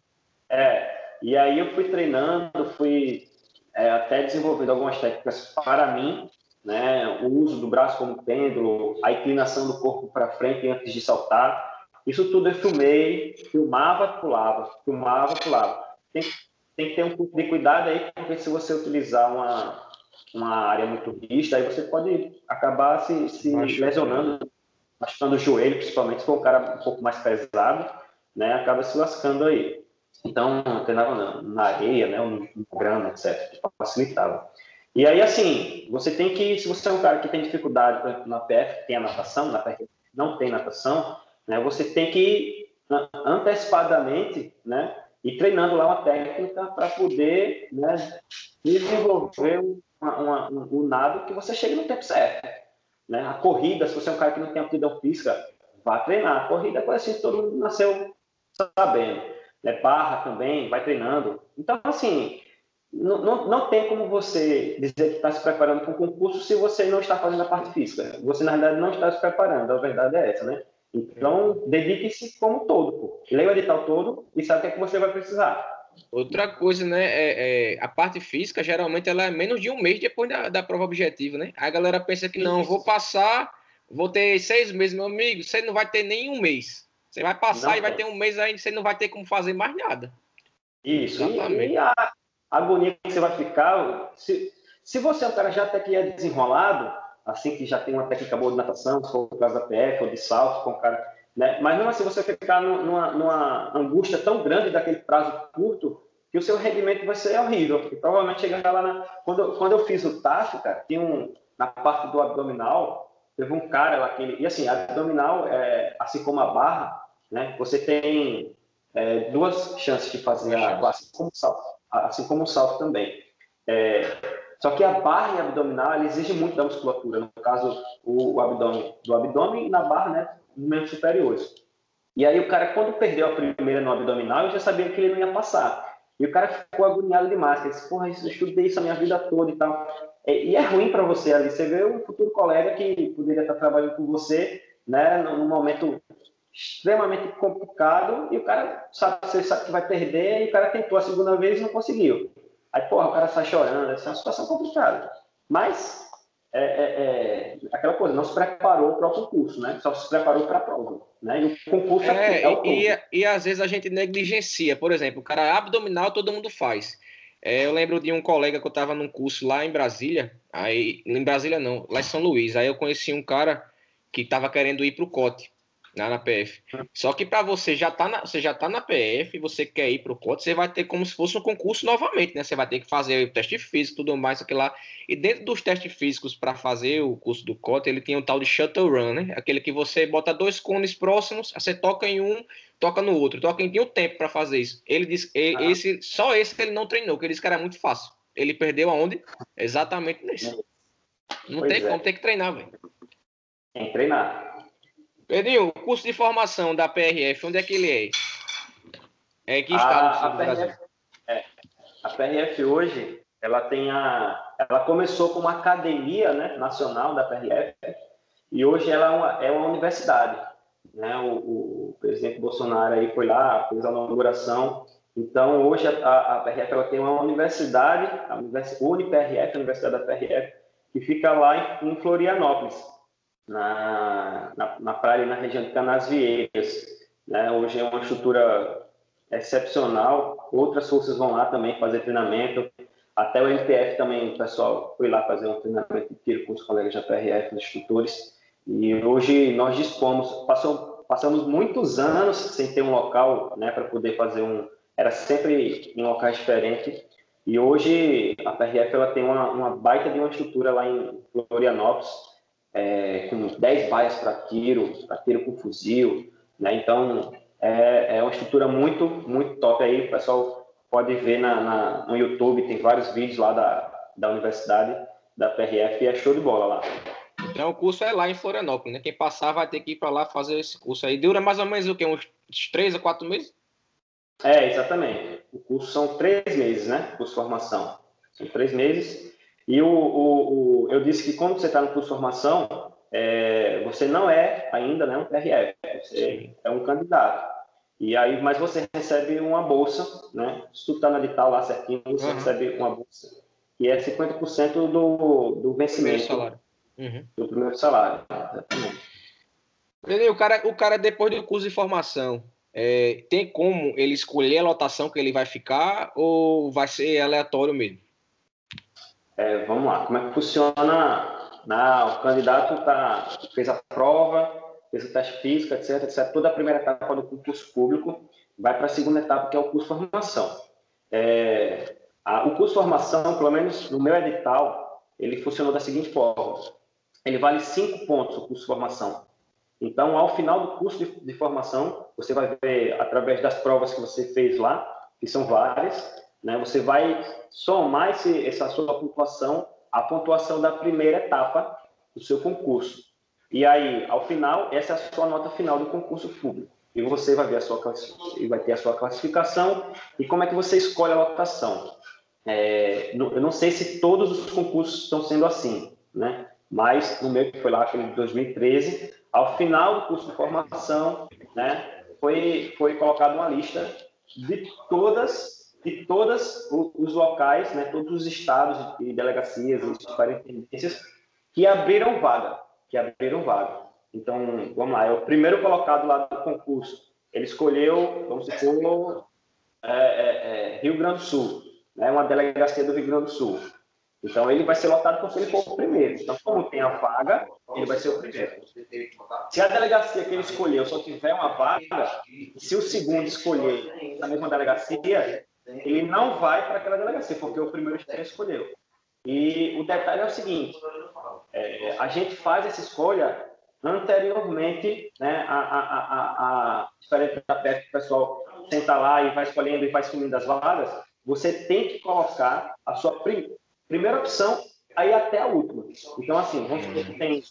É, e aí eu fui treinando, fui é, até desenvolvendo algumas técnicas para mim, né? O uso do braço como pêndulo, a inclinação do corpo para frente antes de saltar. Isso tudo eu filmei, filmava, pulava, filmava, pulava. Tem, tem que ter um pouco de cuidado aí, porque se você utilizar uma, uma área muito rígida, aí você pode acabar se, se lesionando, machucando o joelho, principalmente se for um cara um pouco mais pesado, né? Acaba se lascando aí. Então, treinava na, na areia, né, ou no, no grama, etc., facilitava. E aí, assim, você tem que, se você é um cara que tem dificuldade, na PF, tem a natação, na PF não tem natação, né, você tem que antecipadamente, né, ir treinando lá uma técnica para poder né, desenvolver uma, uma, um, um nado que você chegue no tempo certo. Né? A corrida, se você é um cara que não tem aptidão física, vá treinar. A corrida é coisa assim, todo mundo nasceu sabendo né, barra também, vai treinando. Então, assim, não, não, não tem como você dizer que está se preparando para um concurso se você não está fazendo a parte física. Você, na verdade, não está se preparando, a verdade é essa, né? Então, dedique-se como todo, pô. Leia o edital todo e sabe o que, é que você vai precisar. Outra coisa, né? É, é, a parte física, geralmente, ela é menos de um mês depois da, da prova objetiva, né? A galera pensa que não, vou passar, vou ter seis meses, meu amigo. Você não vai ter nem um mês. Você vai passar não, e vai ter um mês aí, você não vai ter como fazer mais nada. Isso, Exatamente. e, e a agonia que você vai ficar. Se, se você é um cara já até que é desenrolado, assim que já tem uma técnica boa de natação, se for o caso da PF ou de salto, com cara. Né? Mas não assim você ficar numa, numa angústia tão grande daquele prazo curto que o seu rendimento vai ser horrível. E provavelmente chegar lá na. Quando, quando eu fiz o TAF, cara, tinha um. Na parte do abdominal, teve um cara lá que ele. E assim, abdominal, é, assim como a barra, né? Você tem é, duas chances de fazer a, assim como salto, assim como o salto também. É, só que a barra abdominal exige muito da musculatura, no caso o, o abdômen do abdômen e na barra, né, dos membros superiores. E aí o cara quando perdeu a primeira no abdominal, eu já sabia que ele não ia passar. E o cara ficou agoniado demais, ele disse, porra, eu estudei isso a minha vida toda e tal. E é ruim para você ali, você vê um futuro colega que poderia estar trabalhando com você, né, num momento extremamente complicado e o cara sabe, você sabe que vai perder e o cara tentou a segunda vez e não conseguiu. Aí, porra, o cara sai chorando, essa é uma situação complicada. Mas, é, é, é, aquela coisa, não se preparou para o concurso, né? Só se preparou para a prova, né? E o concurso é, é o e, e, às vezes a gente negligencia, por exemplo, o cara abdominal todo mundo faz. É, eu lembro de um colega que eu estava num curso lá em Brasília, aí, em Brasília não, lá em São Luís, aí eu conheci um cara que estava querendo ir para o COTE na, na PF. Só que para você já tá na, você já tá na PF, você quer ir pro COT, você vai ter como se fosse um concurso novamente, né? Você vai ter que fazer o teste físico, tudo mais aquilo lá. E dentro dos testes físicos para fazer o curso do COT, ele tinha um tal de shuttle run, né? Aquele que você bota dois cones próximos, você toca em um, toca no outro, toca em um tempo para fazer isso. Ele disse, ah. esse, só esse que ele não treinou, que ele disse que era muito fácil. Ele perdeu aonde? Exatamente nisso. Não pois tem é. como, tem que treinar, velho. Tem que treinar. Pedrinho, o curso de formação da PRF, onde é que ele é? É que está a, no PRF, é, a PRF hoje, ela tem a, ela começou como academia, né, nacional da PRF, e hoje ela é uma, é uma universidade, né? O, o, presidente Bolsonaro aí foi lá, fez a inauguração. Então hoje a, a PRF ela tem uma universidade, a UniPRF, a Universidade da PRF, que fica lá em, em Florianópolis na, na, na praia, na região de Canasvieiras. Né? Hoje é uma estrutura excepcional. Outras forças vão lá também fazer treinamento. Até o MPF também, o pessoal foi lá fazer um treinamento de tiro com os colegas da PRF, os instrutores. E hoje nós dispomos, passou, passamos muitos anos sem ter um local né, para poder fazer um. Era sempre em locais diferentes. E hoje a PRF ela tem uma, uma baita de uma estrutura lá em Florianópolis é, com 10 baias para tiro, para tiro com fuzil, né? Então, é, é, uma estrutura muito, muito top aí, o pessoal pode ver na, na, no YouTube, tem vários vídeos lá da, da universidade, da PRF, e é show de bola lá. Então, o curso é lá em Florianópolis, né? Quem passar vai ter que ir para lá fazer esse curso aí. Dura mais ou menos o quê? Uns três a quatro meses? É, exatamente. O curso são três meses, né? O curso de formação. São três meses. E o, o, o, eu disse que quando você está no curso de formação, é, você não é ainda né, um PRF, você é um candidato. E aí, mas você recebe uma bolsa, né? Se tu está na edital lá certinho, você uhum. recebe uma bolsa, que é 50% do, do vencimento salário. Uhum. do primeiro salário. O cara, o cara, depois do curso de formação, é, tem como ele escolher a lotação que ele vai ficar ou vai ser aleatório mesmo? É, vamos lá, como é que funciona? Na, o candidato tá, fez a prova, fez o teste físico, etc, etc. Toda a primeira etapa do concurso público vai para a segunda etapa, que é o curso de formação. É, a, o curso de formação, pelo menos no meu edital, ele funcionou da seguinte forma. Ele vale cinco pontos, o curso de formação. Então, ao final do curso de, de formação, você vai ver, através das provas que você fez lá, que são várias, né? Você vai somar esse, essa sua pontuação à pontuação da primeira etapa do seu concurso. E aí, ao final, essa é a sua nota final do concurso público. E você vai ver a sua e vai ter a sua classificação e como é que você escolhe a lotação. É, eu não sei se todos os concursos estão sendo assim, né? Mas no meu que foi lá, aquele de 2013, ao final do curso de formação, né, foi foi colocada uma lista de todas de todos os locais, né, todos os estados e delegacias e superintendências que abriram vaga, que abriram vaga. Então, vamos lá, é o primeiro colocado lá do concurso. Ele escolheu, vamos supor, é, é, é, Rio Grande do Sul, né, uma delegacia do Rio Grande do Sul. Então, ele vai ser lotado porque ele for o primeiro. Então, como tem a vaga, ele vai ser o primeiro. Se a delegacia que ele escolheu só tiver uma vaga, se o segundo escolher a mesma delegacia, ele não vai para aquela delegacia, porque o primeiro já escolheu. E o detalhe é o seguinte: é, a gente faz essa escolha anteriormente, né, a, a, a, a diferente da PF, o pessoal senta lá e vai escolhendo e vai escolhendo as vagas, você tem que colocar a sua prim primeira opção aí até a última. Então, assim, vamos supor que tem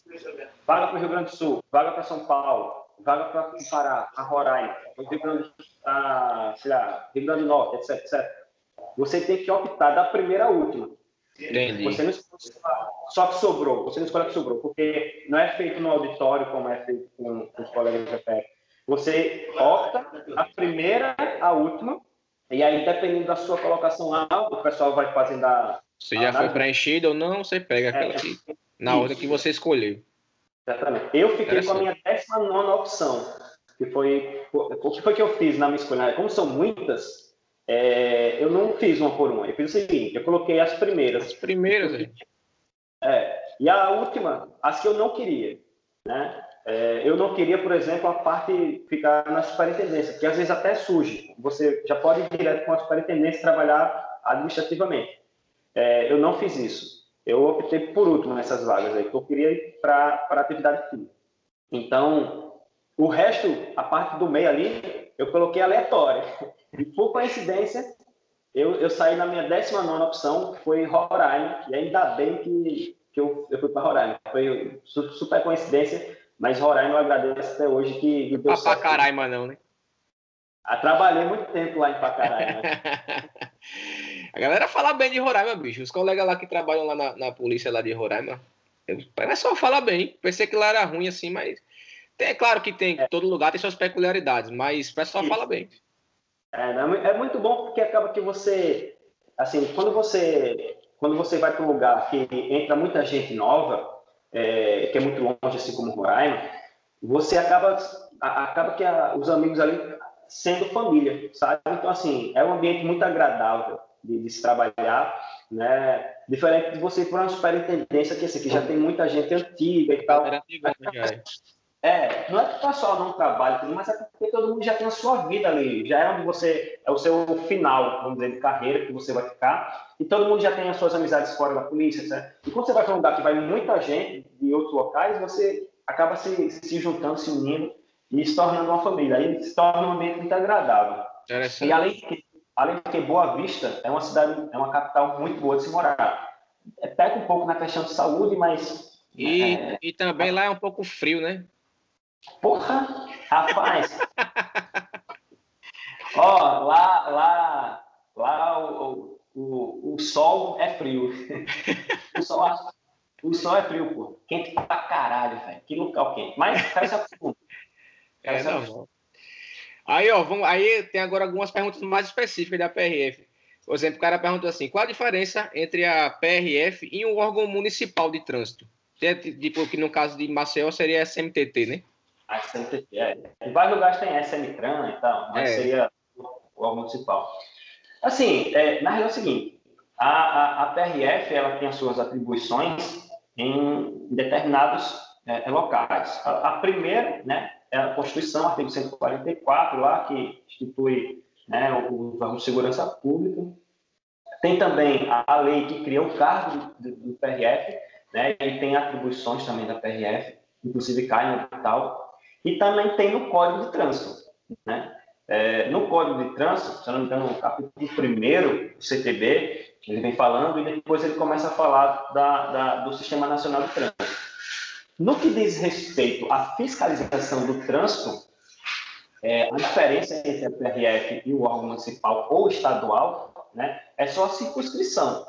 vaga para o Rio Grande do Sul, vaga para São Paulo, vaga para o Pará, para Roraima, Rio Grande, a, sei lá, Rio Grande do Norte, etc, etc. Você tem que optar da primeira à última. Entendi. Você não escolhe só que sobrou, você não escolhe que sobrou, porque não é feito no auditório como é feito com, com os colegas da PEC. Você opta a primeira à última, e aí, dependendo da sua colocação lá, o pessoal vai fazendo a. Se já foi preenchido ou não, você pega aquela é, aqui, na isso. ordem que você escolheu. Exatamente. Eu fiquei com a minha 19 opção, que foi. O que foi que eu fiz na minha escolha? Como são muitas, é, eu não fiz uma por uma. Eu fiz o seguinte: eu coloquei as primeiras. As primeiras, gente. É. E a última, as que eu não queria. Né? É, eu não queria, por exemplo, a parte ficar na superintendência, que às vezes até surge. Você já pode ir direto com a superintendência trabalhar administrativamente. É, eu não fiz isso. Eu optei por último nessas vagas aí, que eu queria ir para atividade fim. Então, o resto, a parte do meio ali, eu coloquei aleatória. <laughs> E por coincidência, eu, eu saí na minha 19 opção, foi Roraima, e ainda bem que, que eu, eu fui para Roraima. Foi super coincidência, mas Roraima eu agradeço até hoje que, que deu certo. Pacaraima não, né? Ah, trabalhei muito tempo lá em Pacaraima. <laughs> A galera fala bem de Roraima, bicho. Os colegas lá que trabalham lá na, na polícia lá de Roraima, o só fala bem. Pensei que lá era ruim assim, mas. Tem, é claro que tem, é. todo lugar tem suas peculiaridades, mas o pessoal Isso. fala bem. É, é muito bom porque acaba que você. Assim, quando você. Quando você vai para um lugar que entra muita gente nova, é, que é muito longe, assim como Roraima, você acaba. Acaba que a, os amigos ali sendo família, sabe? Então, assim, é um ambiente muito agradável de, de se trabalhar, né? Diferente de você ir para uma superintendência que, assim, que já tem muita gente antiga e tal. É, não é que o pessoal não trabalha, mas é porque todo mundo já tem a sua vida ali, já é onde você, é o seu final, vamos dizer, de carreira que você vai ficar, e todo mundo já tem as suas amizades fora da polícia, certo? E quando você vai para um lugar que vai muita gente de outros locais, você acaba se, se juntando, se unindo e se tornando uma família, aí se torna um ambiente muito agradável. E além de que além de que Boa Vista é uma cidade, é uma capital muito boa de se morar. É, pega um pouco na questão de saúde, mas. E, é... e também lá é um pouco frio, né? Porra! Rapaz! Ó, lá, lá, lá o, o, o sol é frio. <laughs> o, sol, o sol é frio, pô. Quente pra caralho, velho. Que local quente. Mas essa pergunta. É, não. Aí, ó, vamos, aí tem agora algumas perguntas mais específicas da PRF. Por exemplo, o cara pergunta assim: qual a diferença entre a PRF e um órgão municipal de trânsito? Tipo, que no caso de Maceió seria a SMTT, né? A SMTT, é. Em vários lugares tem SMTRAN e tal, mas é. seria o órgão municipal. Assim, é, na real é o seguinte: a, a, a, PRF ela tem as suas atribuições em determinados é, locais. A, a primeira, né, é a Constituição, artigo 144, lá, que institui né, o órgão de segurança pública. Tem também a lei que cria o cargo do, do PRF, né, e tem atribuições também da PRF, inclusive cai no tal. E também tem no Código de Trânsito. Né? É, no Código de Trânsito, se não me engano, no capítulo 1 do CTB, ele vem falando e depois ele começa a falar da, da, do Sistema Nacional de Trânsito. No que diz respeito à fiscalização do trânsito, é, a diferença entre a PRF e o órgão municipal ou estadual né, é só a circunscrição.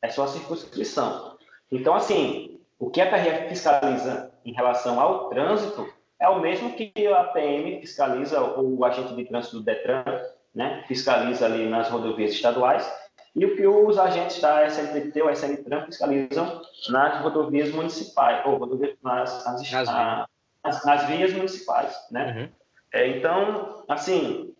É só a circunscrição. Então, assim, o que a PRF fiscaliza em relação ao trânsito é o mesmo que a PM fiscaliza, ou o agente de trânsito do DETRAN, né, fiscaliza ali nas rodovias estaduais, e o que os agentes da SNTT ou SNTRAN fiscalizam nas rodovias municipais, ou rodovias, nas, nas, nas, nas vias municipais, né? Uhum. É, então, assim,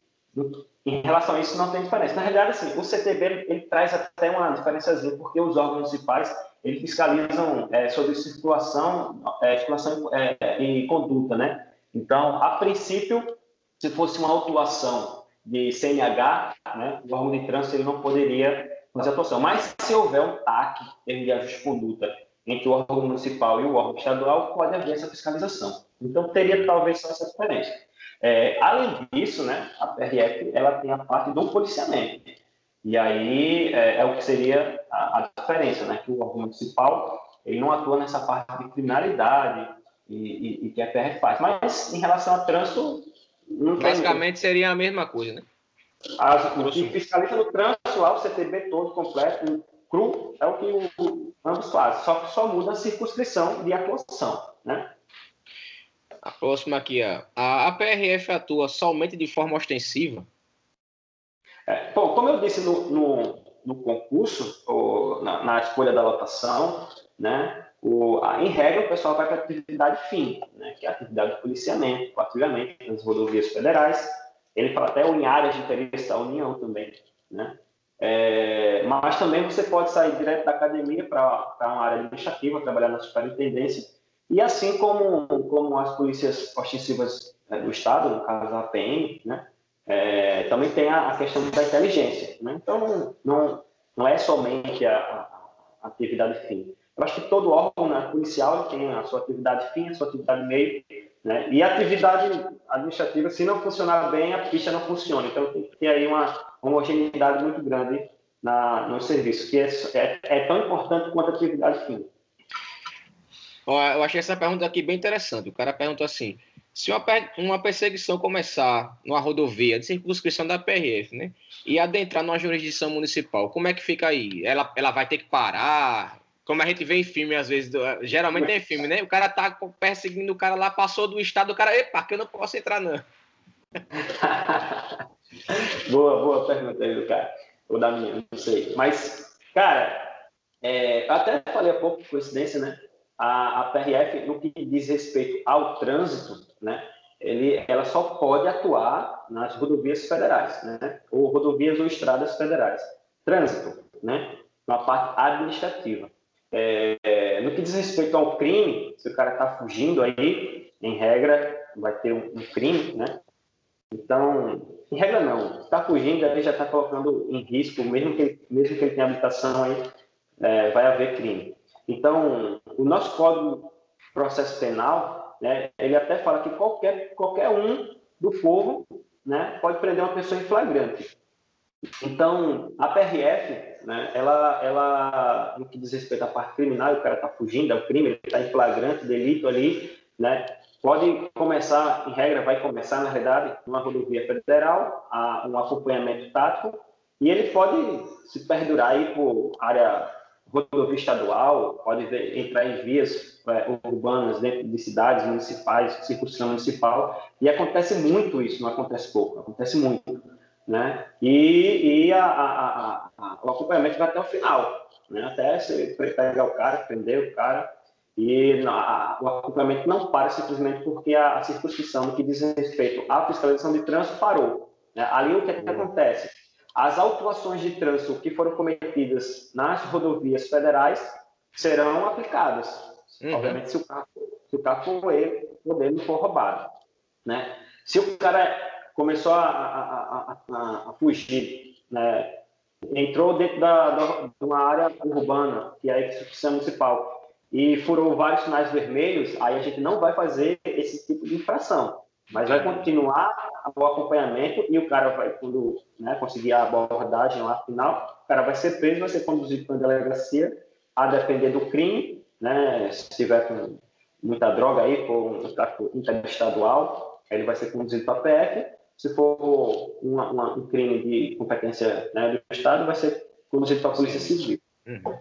em relação a isso não tem diferença. Na realidade, assim, o CTB ele, ele traz até uma diferençazinha, porque os órgãos municipais eles fiscalizam é, sobre circulação, é, circulação é, e conduta, né? Então, a princípio, se fosse uma autuação de CNH, né, o órgão de trânsito ele não poderia fazer atuação. Mas se houver um TAC, termo de ajuste conduta, entre o órgão municipal e o órgão estadual, pode haver essa fiscalização. Então, teria talvez só essa diferença. É, além disso, né, a PRF ela tem a parte do policiamento. E aí é, é o que seria a, a, diferença, né, que o órgão municipal ele não atua nessa parte de criminalidade e, e, e que a PRF faz. Mas em relação a trânsito, Basicamente seria a mesma coisa, né? As, o que fiscaliza no trânsito lá, o CTB todo completo, cru, é o que o, ambos fazem, só que só muda a circunscrição de atuação, né? A próxima aqui, ó. A, a PRF atua somente de forma ostensiva? É, bom, como eu disse no, no, no concurso, ou na, na, escolha da lotação, né, o, a, em regra o pessoal vai para a atividade fim, né, que é a atividade de policiamento, patrulhamento nas rodovias federais. Ele fala até em áreas de interesse da União também, né? É, mas também você pode sair direto da academia para uma área administrativa, trabalhar na superintendência, e assim como, como as polícias ostensivas né, do Estado, no caso a PM, né, é, também tem a, a, questão da inteligência. Né? Então, não, não é somente a, a, atividade fim. Eu acho que todo órgão né, policial tem a sua atividade fim, a sua atividade meio, né? e a atividade administrativa, se não funcionar bem, a pista não funciona. Então, tem que ter aí uma homogeneidade muito grande na, no serviço, que é, é, é tão importante quanto a atividade fim. Eu achei essa pergunta aqui bem interessante. O cara perguntou assim: se uma perseguição começar numa rodovia de circunscrição da PRF, né, e adentrar numa jurisdição municipal, como é que fica aí? Ela, ela vai ter que parar? Como a gente vê em filme, às vezes, geralmente tem filme, né? O cara tá perseguindo o cara lá, passou do estado, o cara, epa, que eu não posso entrar, não. <laughs> boa, boa pergunta aí do cara. Ou da minha, não sei. Mas, cara, é, até falei há pouco, coincidência, né? a, a PRF, no que diz respeito ao trânsito, né, ele, ela só pode atuar nas rodovias federais, né, ou rodovias ou estradas federais. Trânsito, né, na parte administrativa. É, no que diz respeito ao crime, se o cara está fugindo aí, em regra, vai ter um, crime, né? Então, em regra não, está fugindo, aí já está colocando em risco, mesmo que, mesmo que ele tenha habitação aí, é, vai haver crime. Então, o nosso Código de Processo Penal, né, ele até fala que qualquer, qualquer um do povo né, pode prender uma pessoa em flagrante. Então, a PRF, né, ela, ela, no que diz respeito à parte criminal, o cara está fugindo, é o crime, ele está em flagrante delito ali, né, pode começar, em regra, vai começar, na verdade, numa rodovia federal, a, um acompanhamento tático, e ele pode se perdurar aí por área rodovia estadual, pode entrar em vias é, urbanas dentro de cidades municipais, circunscrição municipal, e acontece muito isso, não acontece pouco, acontece muito, né? E, e a, a, a, o acompanhamento vai até o final, né? Até você pegar o cara, prender o cara, e o acompanhamento não para simplesmente porque a, circunscrição que diz respeito à fiscalização de trânsito parou. Né? Ali o que, é que acontece? As autuações de trânsito que foram cometidas nas rodovias federais serão aplicadas. Uhum. Obviamente, se o carro, se o carro for ele, o dele for roubado. Né? Se o cara começou a, a, a, a fugir, né? entrou dentro da, da, de uma área urbana, que é a instituição municipal, e furou vários sinais vermelhos, aí a gente não vai fazer esse tipo de infração. Mas vai continuar o acompanhamento e o cara vai, quando né, conseguir a abordagem lá final, o cara vai ser preso, vai ser conduzido para a delegacia, a depender do crime, né, se tiver com muita droga aí, for um tráfico interestadual, ele vai ser conduzido para a PF. Se for uma, uma, um crime de competência né, do Estado, vai ser conduzido para a Polícia Civil. Uhum.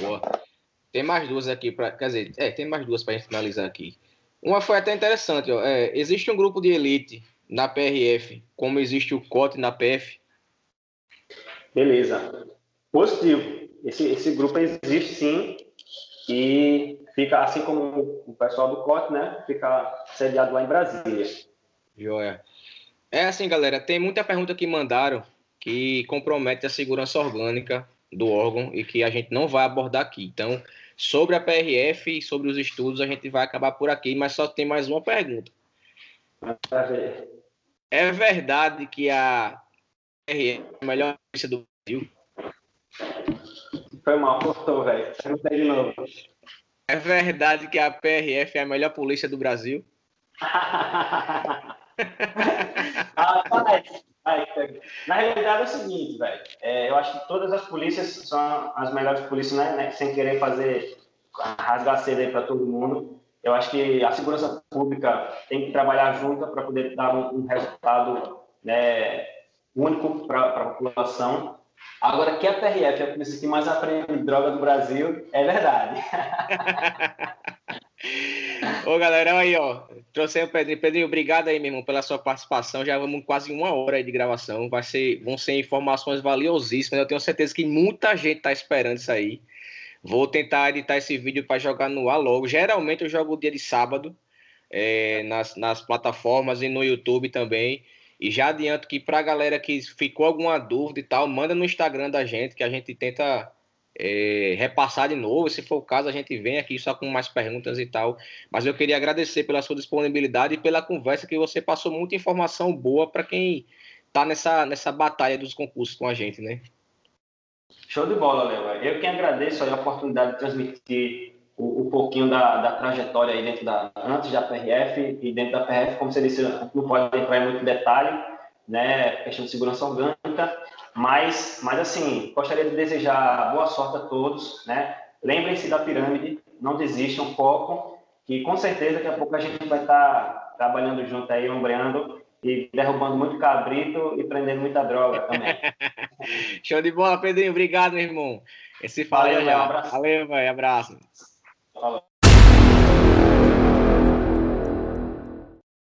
Boa. Tem mais duas aqui, pra, quer dizer, é, tem mais duas para a gente finalizar aqui. Uma foi até interessante. Ó. É, existe um grupo de elite na PRF, como existe o COT na PF? Beleza. Positivo. Esse, esse grupo existe sim e fica, assim como o pessoal do COT, né? Fica sediado lá em Brasília. Joia. É assim, galera, tem muita pergunta que mandaram que compromete a segurança orgânica do órgão e que a gente não vai abordar aqui. Então, sobre a PRF e sobre os estudos, a gente vai acabar por aqui, mas só tem mais uma pergunta. É verdade que a PRF é a melhor polícia do Brasil? Foi mal, cortou, velho. Pergunta de novo. É verdade que a PRF é a melhor polícia do Brasil? <laughs> Rapaz, na realidade é o seguinte, velho. É, eu acho que todas as polícias são as melhores polícias, né? né sem querer fazer rasgar cedo aí para todo mundo. Eu acho que a segurança pública tem que trabalhar junto para poder dar um, um resultado né, único para a população. Agora, que a PRF é a polícia que mais aprende droga do Brasil, é verdade. <laughs> Ô, galera, aí, ó. Trouxe o Pedrinho. Pedrinho, obrigado aí, meu irmão, pela sua participação. Já vamos quase uma hora de gravação. Vai ser, vão ser informações valiosíssimas. Eu tenho certeza que muita gente tá esperando isso aí. Vou tentar editar esse vídeo para jogar no ar logo. Geralmente eu jogo dia de sábado é, nas, nas plataformas e no YouTube também. E já adianto que para a galera que ficou alguma dúvida e tal, manda no Instagram da gente, que a gente tenta é, repassar de novo. Se for o caso, a gente vem aqui só com mais perguntas e tal. Mas eu queria agradecer pela sua disponibilidade e pela conversa que você passou muita informação boa para quem está nessa, nessa batalha dos concursos com a gente, né? Show de bola, Léo. Eu que agradeço a oportunidade de transmitir um, pouquinho da, da, trajetória aí dentro da antes da PRF e dentro da PRF, como você disse, não pode entrar em muito detalhe, né, questão de segurança orgânica, mas, mas assim, gostaria de desejar boa sorte a todos, né? Lembrem-se da pirâmide, não desistam, foco, que com certeza daqui a pouco a gente vai estar trabalhando junto aí, ombreando e derrubando muito cabrito e prendendo muita droga também. <laughs> Show de bola, Pedrinho. Obrigado, meu irmão. Esse fala Valeu, Um abraço. Valeu, velho. Abraço. Falou.